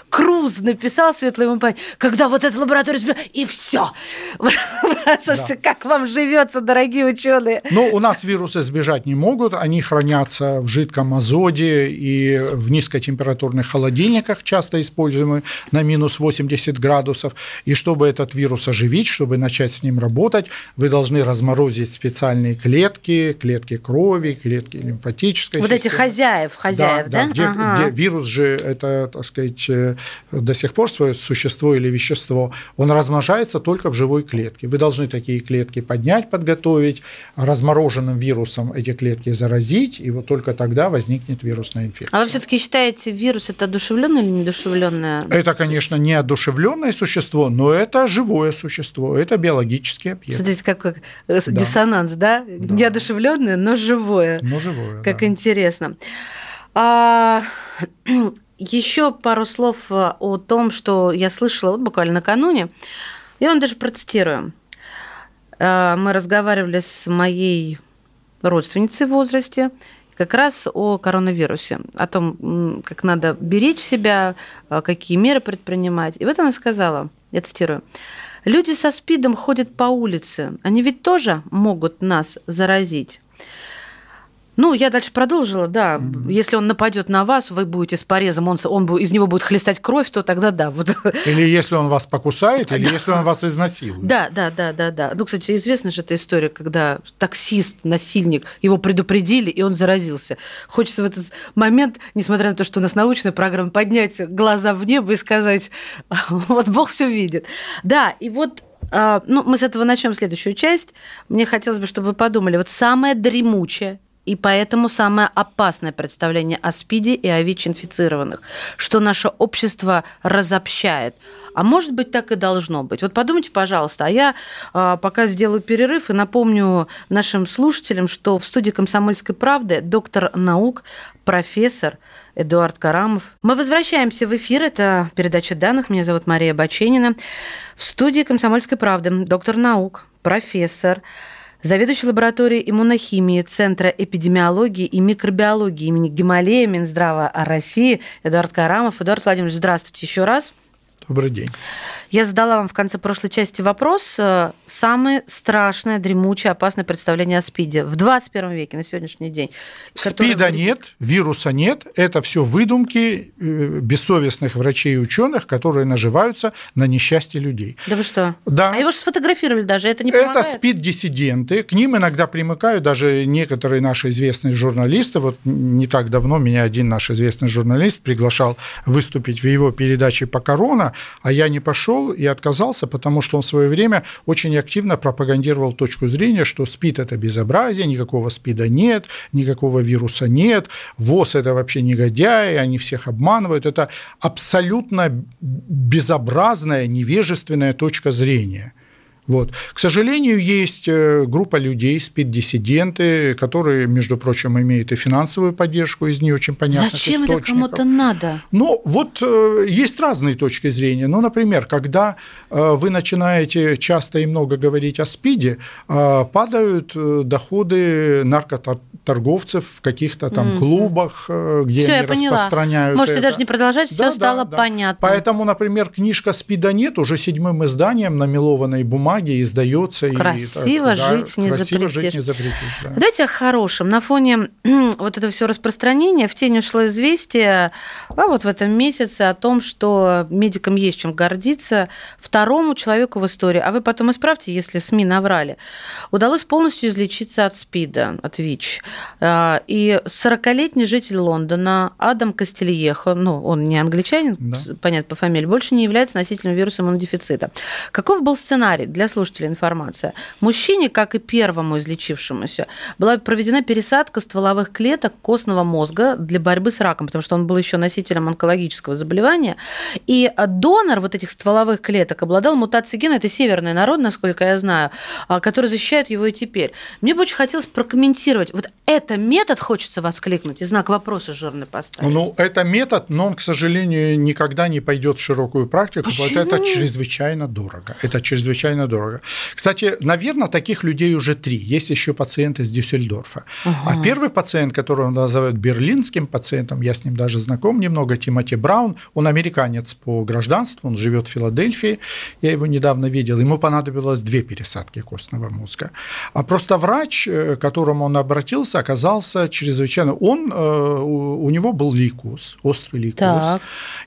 S2: Круз написал Светлый Мапань, когда вот эта лаборатория и все. Слушайте, как вам живется, дорогие ученые?
S3: Ну, у нас вирусы сбежать не могут, они хранятся в жидком азоте и в низкотемпературных холодильниках, часто используемые на минус 80 градусов. И чтобы этот вирус оживить, чтобы начать с ним работать, вы должны разморозить специальные клетки, клетки крови, клетки лимфатической
S2: Вот системы. эти хозяев, хозяев, да?
S3: да? да где, ага. где вирус же это, так сказать, э, до сих пор свое существо или вещество, он размножается только в живой клетке. Вы должны такие клетки поднять, подготовить, размороженным вирусом эти клетки заразить, и вот только тогда возникнет вирусная инфекция.
S2: А вы все-таки считаете, вирус это одушевленное или недушевленное?
S3: Это, конечно, не одушевленное существо, но это живое существо, это биологический объект.
S2: Смотрите, какой да. диссонанс, да? да? Неодушевленное, но живое.
S3: Но живое.
S2: Как
S3: да.
S2: интересно. А, еще пару слов э, о том, что я слышала вот буквально накануне. Я вам даже процитирую. Э, мы разговаривали с моей родственницей в возрасте как раз о коронавирусе, о том, как надо беречь себя, э, какие меры предпринимать. И вот она сказала, я цитирую, «Люди со СПИДом ходят по улице, они ведь тоже могут нас заразить». Ну, я дальше продолжила, да. Mm-hmm. Если он нападет на вас, вы будете с порезом, он, он из него будет хлестать кровь, то тогда да. Вот.
S3: Или если он вас покусает, или если он вас изнасилует.
S2: Да, да, да, да, да. Ну, кстати, известна же эта история, когда таксист, насильник, его предупредили, и он заразился. Хочется в этот момент, несмотря на то, что у нас научная программа, поднять глаза в небо и сказать, вот Бог все видит. Да, и вот а, ну, мы с этого начнем следующую часть. Мне хотелось бы, чтобы вы подумали, вот самое дремучее, и поэтому самое опасное представление о СПИДе и о ВИЧ-инфицированных, что наше общество разобщает. А может быть, так и должно быть. Вот подумайте, пожалуйста, а я а, пока сделаю перерыв и напомню нашим слушателям, что в студии «Комсомольской правды» доктор наук, профессор Эдуард Карамов. Мы возвращаемся в эфир. Это передача данных. Меня зовут Мария Баченина. В студии «Комсомольской правды» доктор наук, профессор, заведующий лабораторией иммунохимии Центра эпидемиологии и микробиологии имени Гималея Минздрава России Эдуард Карамов. Эдуард Владимирович, здравствуйте еще раз.
S3: Добрый день.
S2: Я задала вам в конце прошлой части вопрос. Э, самое страшное, дремучее, опасное представление о СПИДе в 21 веке, на сегодняшний день.
S3: СПИДа который... нет, вируса нет. Это все выдумки э, бессовестных врачей и ученых, которые наживаются на несчастье людей.
S2: Да вы что?
S3: Да.
S2: А его же сфотографировали даже, это не
S3: помогает? Это СПИД-диссиденты. К ним иногда примыкают даже некоторые наши известные журналисты. Вот не так давно меня один наш известный журналист приглашал выступить в его передаче по корона, а я не пошел и отказался, потому что он в свое время очень активно пропагандировал точку зрения, что СПИД – это безобразие, никакого СПИДа нет, никакого вируса нет, ВОЗ – это вообще негодяи, они всех обманывают. Это абсолютно безобразная, невежественная точка зрения – вот. К сожалению, есть э, группа людей, спид-диссиденты, которые, между прочим, имеют и финансовую поддержку из не очень понятных
S2: Зачем
S3: источников.
S2: это кому-то надо?
S3: Ну, вот э, есть разные точки зрения. Ну, например, когда э, вы начинаете часто и много говорить о СПИДе, падают доходы наркоторговцев в каких-то там mm-hmm. клубах, где
S2: всё,
S3: они
S2: я
S3: распространяют.
S2: Можете
S3: это.
S2: даже не продолжать, все да, стало
S3: да,
S2: понятно.
S3: Поэтому, например, книжка «СПИДа нет» уже седьмым изданием на мелованной бумаге издается.
S2: Красиво
S3: и,
S2: жить
S3: да,
S2: не
S3: красиво
S2: запретишь.
S3: Жить не запретишь да.
S2: Давайте о хорошем. На фоне вот этого все распространения в тень ушло известие а вот в этом месяце о том, что медикам есть чем гордиться. Второму человеку в истории, а вы потом исправьте, если СМИ наврали, удалось полностью излечиться от СПИДа, от ВИЧ. А, и 40-летний житель Лондона Адам Кастельехо, ну, он не англичанин, да. понятно, по фамилии, больше не является носителем вируса иммунодефицита. Каков был сценарий? Для для слушателей информация. Мужчине, как и первому излечившемуся, была проведена пересадка стволовых клеток костного мозга для борьбы с раком, потому что он был еще носителем онкологического заболевания. И донор вот этих стволовых клеток обладал мутацией гена, это северный народ, насколько я знаю, а, который защищает его и теперь. Мне бы очень хотелось прокомментировать. Вот это метод, хочется воскликнуть, и знак вопроса жирный поставить.
S3: Ну, это метод, но он, к сожалению, никогда не пойдет в широкую практику,
S2: Почему?
S3: потому что это чрезвычайно дорого. Это чрезвычайно дорого. Кстати, наверное, таких людей уже три. Есть еще пациенты из Дюссельдорфа. Ага. А первый пациент, которого называют берлинским пациентом, я с ним даже знаком немного, Тимоти Браун, он американец по гражданству, он живет в Филадельфии, я его недавно видел, ему понадобилось две пересадки костного мозга. А просто врач, э, к которому он обратился, оказался чрезвычайно... Он, э, у него был лейкоз, острый лейкоз, так.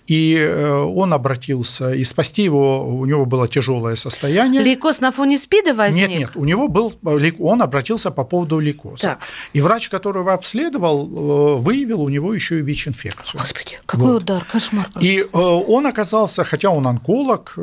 S3: и э, он обратился, и спасти его, у него было тяжелое состояние.
S2: Лейкоз на фоне СПИДа возник?
S3: Нет, нет, у него был, он обратился по поводу лейкоза. Так. И врач, которого обследовал, выявил у него еще и ВИЧ-инфекцию.
S2: Господи, какой вот. удар, кошмар.
S3: И он оказался, хотя он онколог,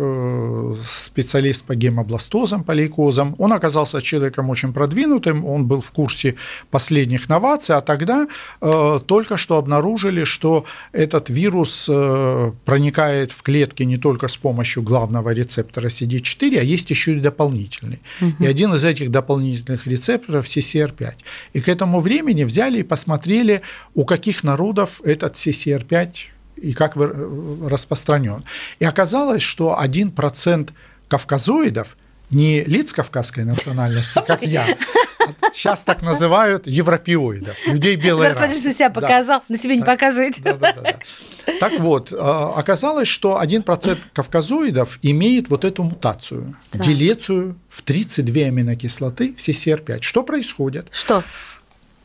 S3: специалист по гемобластозам, по лейкозам, он оказался человеком очень продвинутым, он был в курсе последних новаций, а тогда э, только что обнаружили, что этот вирус э, проникает в клетки не только с помощью главного рецептора CD4, а есть еще и дополнительный. Угу. И один из этих дополнительных рецепторов CCR5. И к этому времени взяли и посмотрели, у каких народов этот CCR5 и как распространен. И оказалось, что 1% кавказоидов не лиц кавказской национальности, как я, сейчас так называют европеоидов, людей белой
S2: расы. Продюсер себя показал, да. на себе не. Да, да, да, да.
S3: Так вот, а, оказалось, что 1% кавказоидов имеет вот эту мутацию, да. делецию в 32 аминокислоты в CCR5. Что происходит?
S2: Что?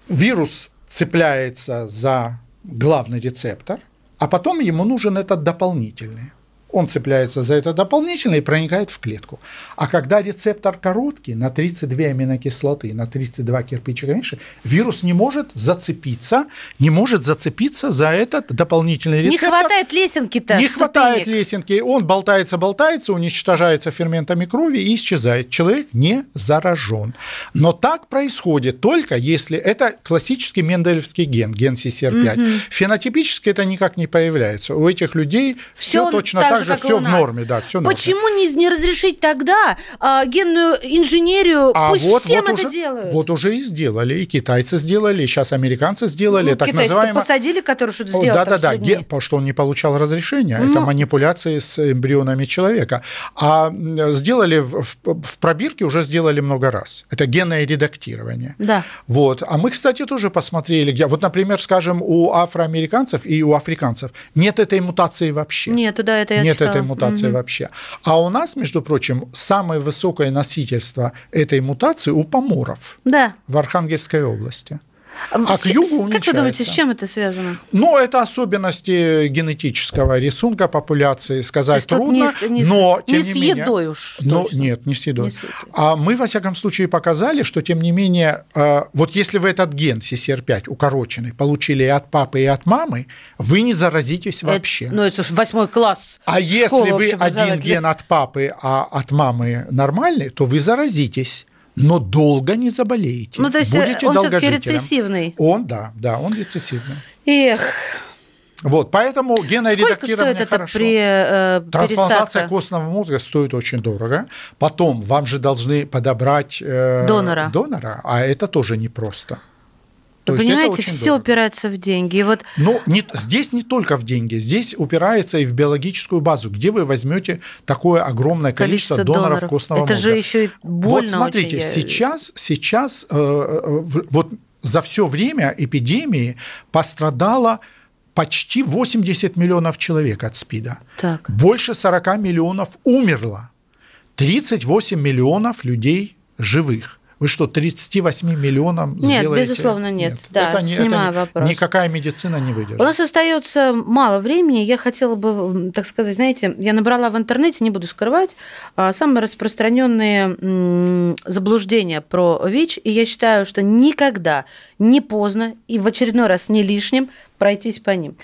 S3: Вирус цепляется за главный рецептор, а потом ему нужен этот дополнительный он цепляется за это дополнительно и проникает в клетку. А когда рецептор короткий, на 32 аминокислоты, на 32 кирпичика меньше, вирус не может зацепиться, не может зацепиться за этот дополнительный рецептор.
S2: Не хватает лесенки-то.
S3: Не хватает лесенки. Он болтается, болтается, уничтожается ферментами крови и исчезает. Человек не заражен. Но так происходит только если это классический менделевский ген, ген CCR5. Угу. Фенотипически это никак не появляется. У этих людей все точно так же все в норме, да, все
S2: Почему не, не разрешить тогда а, генную инженерию? А Пусть вот, всем вот это
S3: уже,
S2: делают.
S3: Вот уже и сделали, и китайцы сделали, и сейчас американцы сделали, ну, так называемые.
S2: посадили, который что-то сделал.
S3: Да, да, да, ге... потому что он не получал разрешения. Ну. Это манипуляции с эмбрионами человека. А сделали в, в, в пробирке уже сделали много раз. Это генное редактирование.
S2: Да.
S3: Вот. А мы, кстати, тоже посмотрели, где. Вот, например, скажем, у афроамериканцев и у африканцев нет этой мутации вообще.
S2: Нет, да, это я
S3: нет читала. этой мутации угу. вообще. А у нас, между прочим, самое высокое носительство этой мутации у поморов
S2: да.
S3: в Архангельской области. А к югу уменьшается.
S2: Как вы думаете, с чем это связано?
S3: Ну, это особенности генетического рисунка популяции, сказать трудно,
S2: не, не,
S3: но
S2: тем
S3: не,
S2: не
S3: с едой
S2: менее, уж.
S3: Но, нет, не с едой. Не с едой. А мы, во всяком случае, показали, что, тем не менее, а, вот если вы этот ген CCR5 укороченный получили и от папы, и от мамы, вы не заразитесь вообще.
S2: Это, ну, это же восьмой класс.
S3: А если вы один ген от папы, а от мамы нормальный, то вы заразитесь но долго не заболеете.
S2: Ну, то есть
S3: Будете
S2: он все-таки рецессивный.
S3: Он, да, да, он рецессивный.
S2: Эх.
S3: Вот, поэтому генное
S2: Сколько стоит это хорошо. при э,
S3: Трансплантация
S2: пересадка?
S3: костного мозга стоит очень дорого. Потом вам же должны подобрать э,
S2: донора.
S3: донора, а это тоже непросто.
S2: То понимаете, все дорого. упирается в деньги. И вот...
S3: Но не, здесь не только в деньги, здесь упирается и в биологическую базу, где вы возьмете такое огромное количество, количество доноров, доноров костного
S2: Это
S3: мозга.
S2: же еще и больно.
S3: Вот смотрите,
S2: очень.
S3: сейчас, сейчас э, э, вот за все время эпидемии пострадало почти 80 миллионов человек от СПИДа.
S2: Так.
S3: Больше 40 миллионов умерло. 38 миллионов людей живых. Вы что, 38 миллионам
S2: нет,
S3: сделаете?
S2: безусловно, нет. нет. Да, это, снимаю это вопрос.
S3: Никакая медицина не выдержит.
S2: У нас остается мало времени. Я хотела бы, так сказать, знаете, я набрала в интернете, не буду скрывать, а, самые распространенные заблуждения про ВИЧ, и я считаю, что никогда не поздно и в очередной раз не лишним пройтись по ним.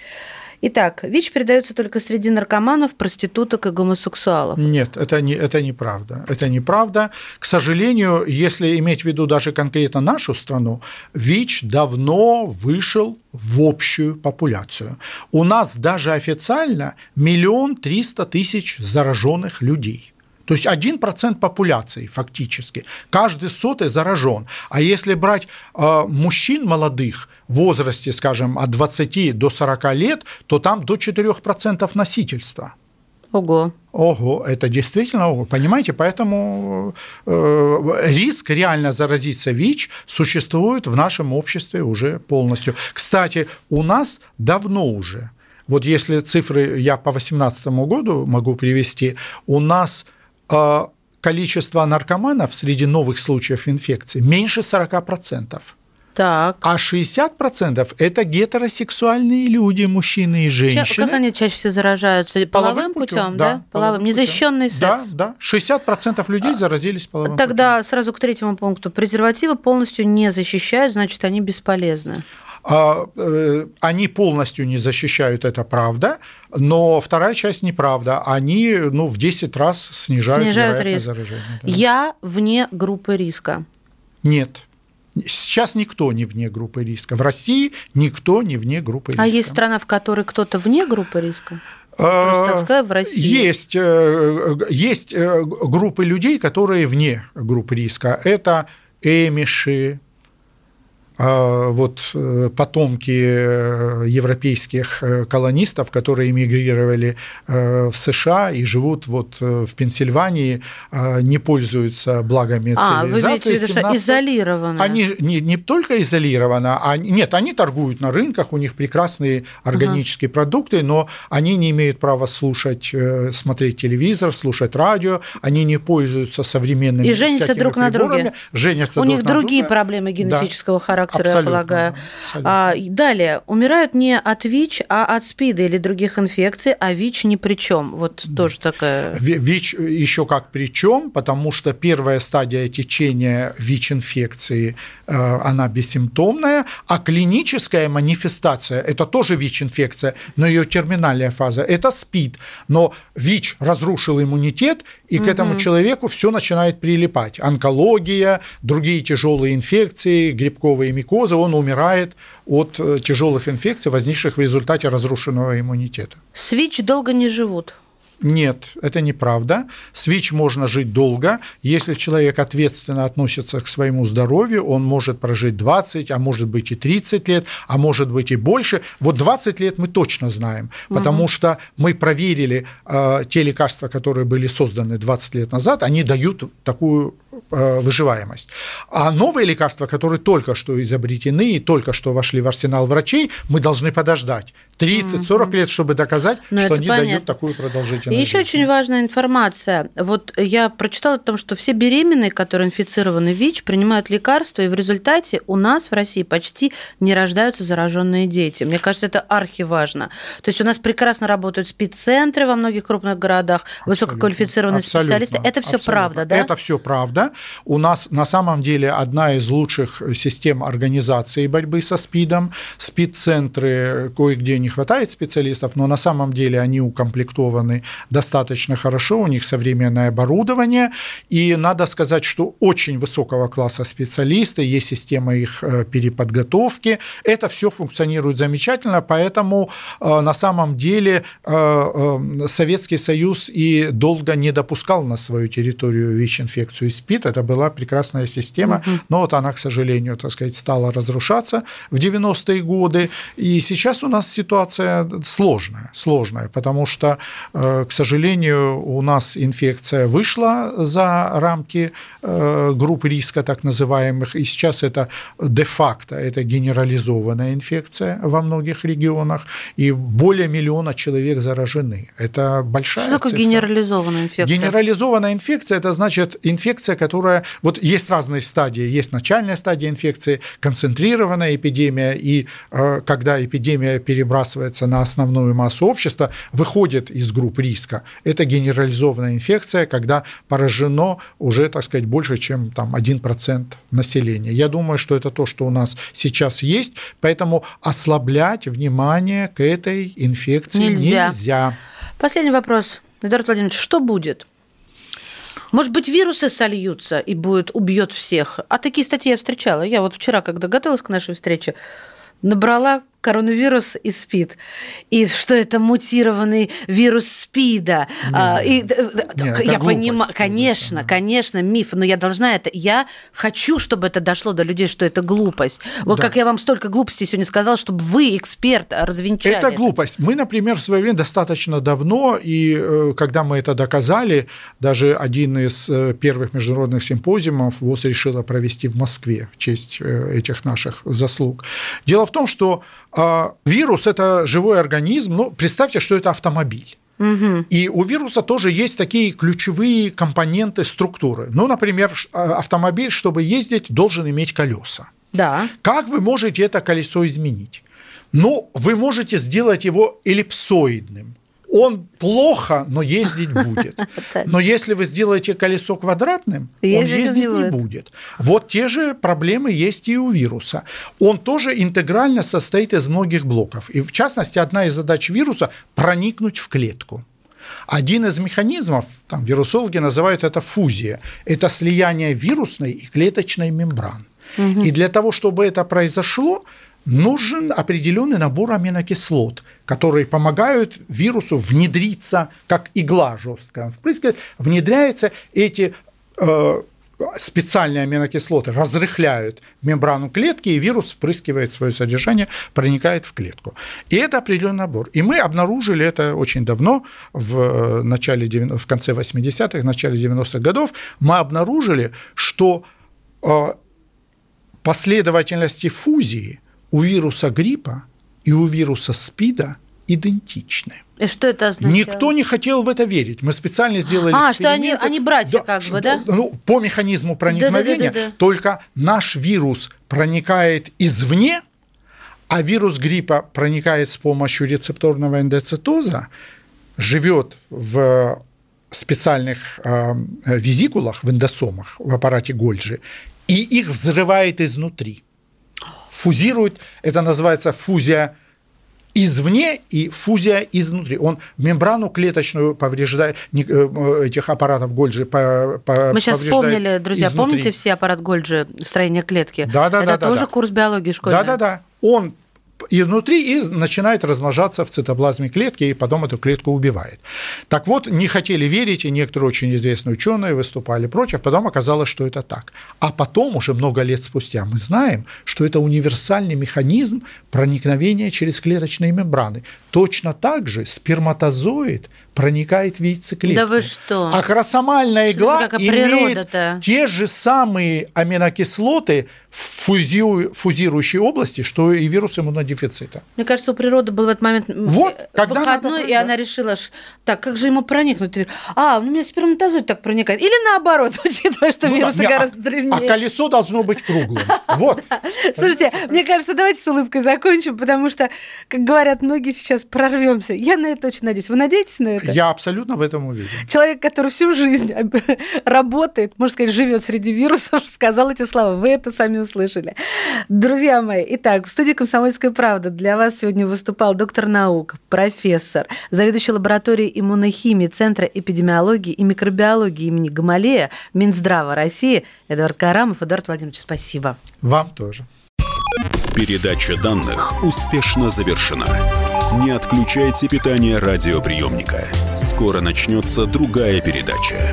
S2: Итак, ВИЧ передается только среди наркоманов, проституток и гомосексуалов.
S3: Нет, это, не, это неправда. Это неправда. К сожалению, если иметь в виду даже конкретно нашу страну, ВИЧ давно вышел в общую популяцию. У нас даже официально миллион триста тысяч зараженных людей. То есть 1% популяции фактически. Каждый сотый заражен. А если брать э, мужчин молодых в возрасте, скажем, от 20 до 40 лет, то там до 4% носительства.
S2: Ого.
S3: Ого, это действительно ого. Понимаете, поэтому э, риск реально заразиться ВИЧ существует в нашем обществе уже полностью. Кстати, у нас давно уже, вот если цифры я по 2018 году могу привести, у нас количество наркоманов среди новых случаев инфекции меньше 40%.
S2: Так.
S3: А 60% это гетеросексуальные люди, мужчины и женщины.
S2: Как они чаще всего заражаются? Половым, половым путем, путем, да? Половым. Незащищенный секс.
S3: Да, да. 60% людей а, заразились половым
S2: Тогда путем. сразу к третьему пункту. Презервативы полностью не защищают, значит, они бесполезны.
S3: А, э, они полностью не защищают, это правда, но вторая часть неправда. Они ну, в 10 раз снижают, снижают риск. заражения.
S2: Да. Я вне группы риска.
S3: Нет. Сейчас никто не вне группы риска. В России никто не вне группы а риска.
S2: А есть страна, в которой кто-то вне группы риска? А, в России.
S3: Есть, э, есть э, группы людей, которые вне группы риска. Это эмиши, вот э, потомки э, европейских э, колонистов, которые эмигрировали в США и живут вот в Пенсильвании, не пользуются благами а, цивилизации. Вы
S2: имеете в виду, изолированы?
S3: Они не, не только изолированы, а, нет, они торгуют на рынках, у них прекрасные органические uh продукты, но они не имеют права слушать, смотреть телевизор, слушать радио, они не пользуются современными
S2: И женятся друг на друге.
S3: Женятся
S2: у
S3: друг
S2: них другие друга. проблемы генетического да. характера характера,
S3: абсолютно,
S2: я полагаю.
S3: А,
S2: далее, умирают не от ВИЧ, а от СПИДа или других инфекций, а ВИЧ ни при чем. Вот тоже такая.
S3: ВИЧ еще как при чем, потому что первая стадия течения ВИЧ-инфекции она бессимптомная, а клиническая манифестация – это тоже ВИЧ-инфекция, но ее терминальная фаза – это СПИД. Но ВИЧ разрушил иммунитет, и угу. к этому человеку все начинает прилипать. Онкология, другие тяжелые инфекции, грибковые микозы, он умирает от э, тяжелых инфекций, возникших в результате разрушенного иммунитета.
S2: С ВИЧ долго не живут.
S3: Нет, это неправда. С ВИЧ можно жить долго. Если человек ответственно относится к своему здоровью, он может прожить 20, а может быть и 30 лет, а может быть и больше. Вот 20 лет мы точно знаем, потому угу. что мы проверили э, те лекарства, которые были созданы 20 лет назад, они дают такую Э, выживаемость. А новые лекарства, которые только что изобретены и только что вошли в арсенал врачей, мы должны подождать 30-40 лет, чтобы доказать, Но ну, что они понятно. дают такую продолжительность.
S2: И еще очень важная информация. Вот я прочитала о том, что все беременные, которые инфицированы ВИЧ, принимают лекарства, и в результате у нас в России почти не рождаются зараженные дети. Мне кажется, это архиважно. То есть у нас прекрасно работают спеццентры во многих крупных городах, абсолютно, высококвалифицированные абсолютно, специалисты. Это все правда, да?
S3: Это все правда у нас на самом деле одна из лучших систем организации борьбы со СПИДом. СПИД-центры кое-где не хватает специалистов, но на самом деле они укомплектованы достаточно хорошо, у них современное оборудование, и надо сказать, что очень высокого класса специалисты, есть система их э, переподготовки, это все функционирует замечательно, поэтому э, на самом деле э, Советский Союз и долго не допускал на свою территорию ВИЧ-инфекцию и СПИД, СПИД, это была прекрасная система, угу. но вот она, к сожалению, так сказать, стала разрушаться в 90-е годы, и сейчас у нас ситуация сложная, сложная, потому что, э, к сожалению, у нас инфекция вышла за рамки э, групп риска, так называемых, и сейчас это де-факто, это генерализованная инфекция во многих регионах, и более миллиона человек заражены. Это большая
S2: Что такое цифра. генерализованная инфекция?
S3: Генерализованная инфекция – это значит инфекция, которая... Вот есть разные стадии. Есть начальная стадия инфекции, концентрированная эпидемия, и э, когда эпидемия перебрасывается разбрасывается на основную массу общества, выходит из групп риска. Это генерализованная инфекция, когда поражено уже, так сказать, больше, чем там, 1% населения. Я думаю, что это то, что у нас сейчас есть, поэтому ослаблять внимание к этой инфекции нельзя. нельзя.
S2: Последний вопрос. Эдуард Владимирович, что будет? Может быть, вирусы сольются и будет убьет всех. А такие статьи я встречала. Я вот вчера, когда готовилась к нашей встрече, набрала коронавирус и СПИД. И что это мутированный вирус СПИДа. Нет, а, и, нет, я понимаю, конечно, да. конечно, миф, но я должна это... Я хочу, чтобы это дошло до людей, что это глупость. Вот да. как я вам столько глупостей сегодня сказала, чтобы вы, эксперт, развенчали.
S3: Это глупость. Мы, например, в свое время достаточно давно, и э, когда мы это доказали, даже один из э, первых международных симпозиумов ВОЗ решила провести в Москве в честь э, этих наших заслуг. Дело в том, что вирус – это живой организм. Ну, представьте, что это автомобиль. Угу. И у вируса тоже есть такие ключевые компоненты структуры. Ну, например, а, автомобиль, чтобы ездить, должен иметь колеса.
S2: Да.
S3: Как вы можете это колесо изменить? Ну, вы можете сделать его эллипсоидным он плохо, но ездить будет. Но если вы сделаете колесо квадратным, он ездить не будет. Вот те же проблемы есть и у вируса. Он тоже интегрально состоит из многих блоков. И в частности, одна из задач вируса – проникнуть в клетку. Один из механизмов, там вирусологи называют это фузия, это слияние вирусной и клеточной мембран. Угу. И для того, чтобы это произошло, нужен определенный набор аминокислот, которые помогают вирусу внедриться, как игла жесткая впрыскивает, внедряются эти э, специальные аминокислоты разрыхляют мембрану клетки, и вирус впрыскивает свое содержание, проникает в клетку. И это определенный набор. И мы обнаружили это очень давно, в, э, начале, в конце 80-х, начале 90-х годов, мы обнаружили, что э, последовательности фузии – у вируса гриппа и у вируса СПИДа идентичны.
S2: И что это означает?
S3: Никто не хотел в это верить. Мы специально сделали
S2: А, что они, они братья да, как бы, да?
S3: Ну, по механизму проникновения, да, да, да, да. только наш вирус проникает извне, а вирус гриппа проникает с помощью рецепторного эндоцитоза, живет в специальных э, визикулах, в эндосомах, в аппарате Гольджи, и их взрывает изнутри фузирует, это называется фузия извне и фузия изнутри. Он мембрану клеточную повреждает, э, этих аппаратов Гольджи по,
S2: по, Мы сейчас вспомнили, друзья, изнутри. помните все аппарат Гольджи, строение клетки?
S3: Да, да,
S2: это
S3: да.
S2: тоже
S3: да,
S2: курс биологии школьный?
S3: Да, да, да. Он изнутри и начинает размножаться в цитоплазме клетки, и потом эту клетку убивает. Так вот, не хотели верить, и некоторые очень известные ученые выступали против, потом оказалось, что это так. А потом, уже много лет спустя, мы знаем, что это универсальный механизм проникновения через клеточные мембраны. Точно так же сперматозоид проникает в яйцеклетку.
S2: Да вы что?
S3: А красомальная игла имеет те же самые аминокислоты в фузирующей области, что и вирус иммунодефицита.
S2: Мне кажется, у природы был в этот момент вот, когда выходной, надо, и да. она решила, что, так, как же ему проникнуть? А, ну, у меня сперматозоид так проникает. Или наоборот, учитывая, что ну, вирусы да, гораздо древнее.
S3: А колесо должно быть круглым. Вот.
S2: Слушайте, мне кажется, давайте с улыбкой закончим, потому что, как говорят многие сейчас, прорвемся. Я на это очень надеюсь. Вы надеетесь на это?
S3: Я абсолютно в этом уверен.
S2: Человек, который всю жизнь работает, можно сказать, живет среди вирусов, сказал эти слова. Вы это сами услышали. Друзья мои, итак, в студии «Комсомольская правда» для вас сегодня выступал доктор наук, профессор, заведующий лабораторией иммунохимии Центра эпидемиологии и микробиологии имени Гамалея Минздрава России Эдуард Карамов. Эдуард Владимирович, спасибо.
S3: Вам тоже.
S5: Передача данных успешно завершена. Не отключайте питание радиоприемника. Скоро начнется другая передача.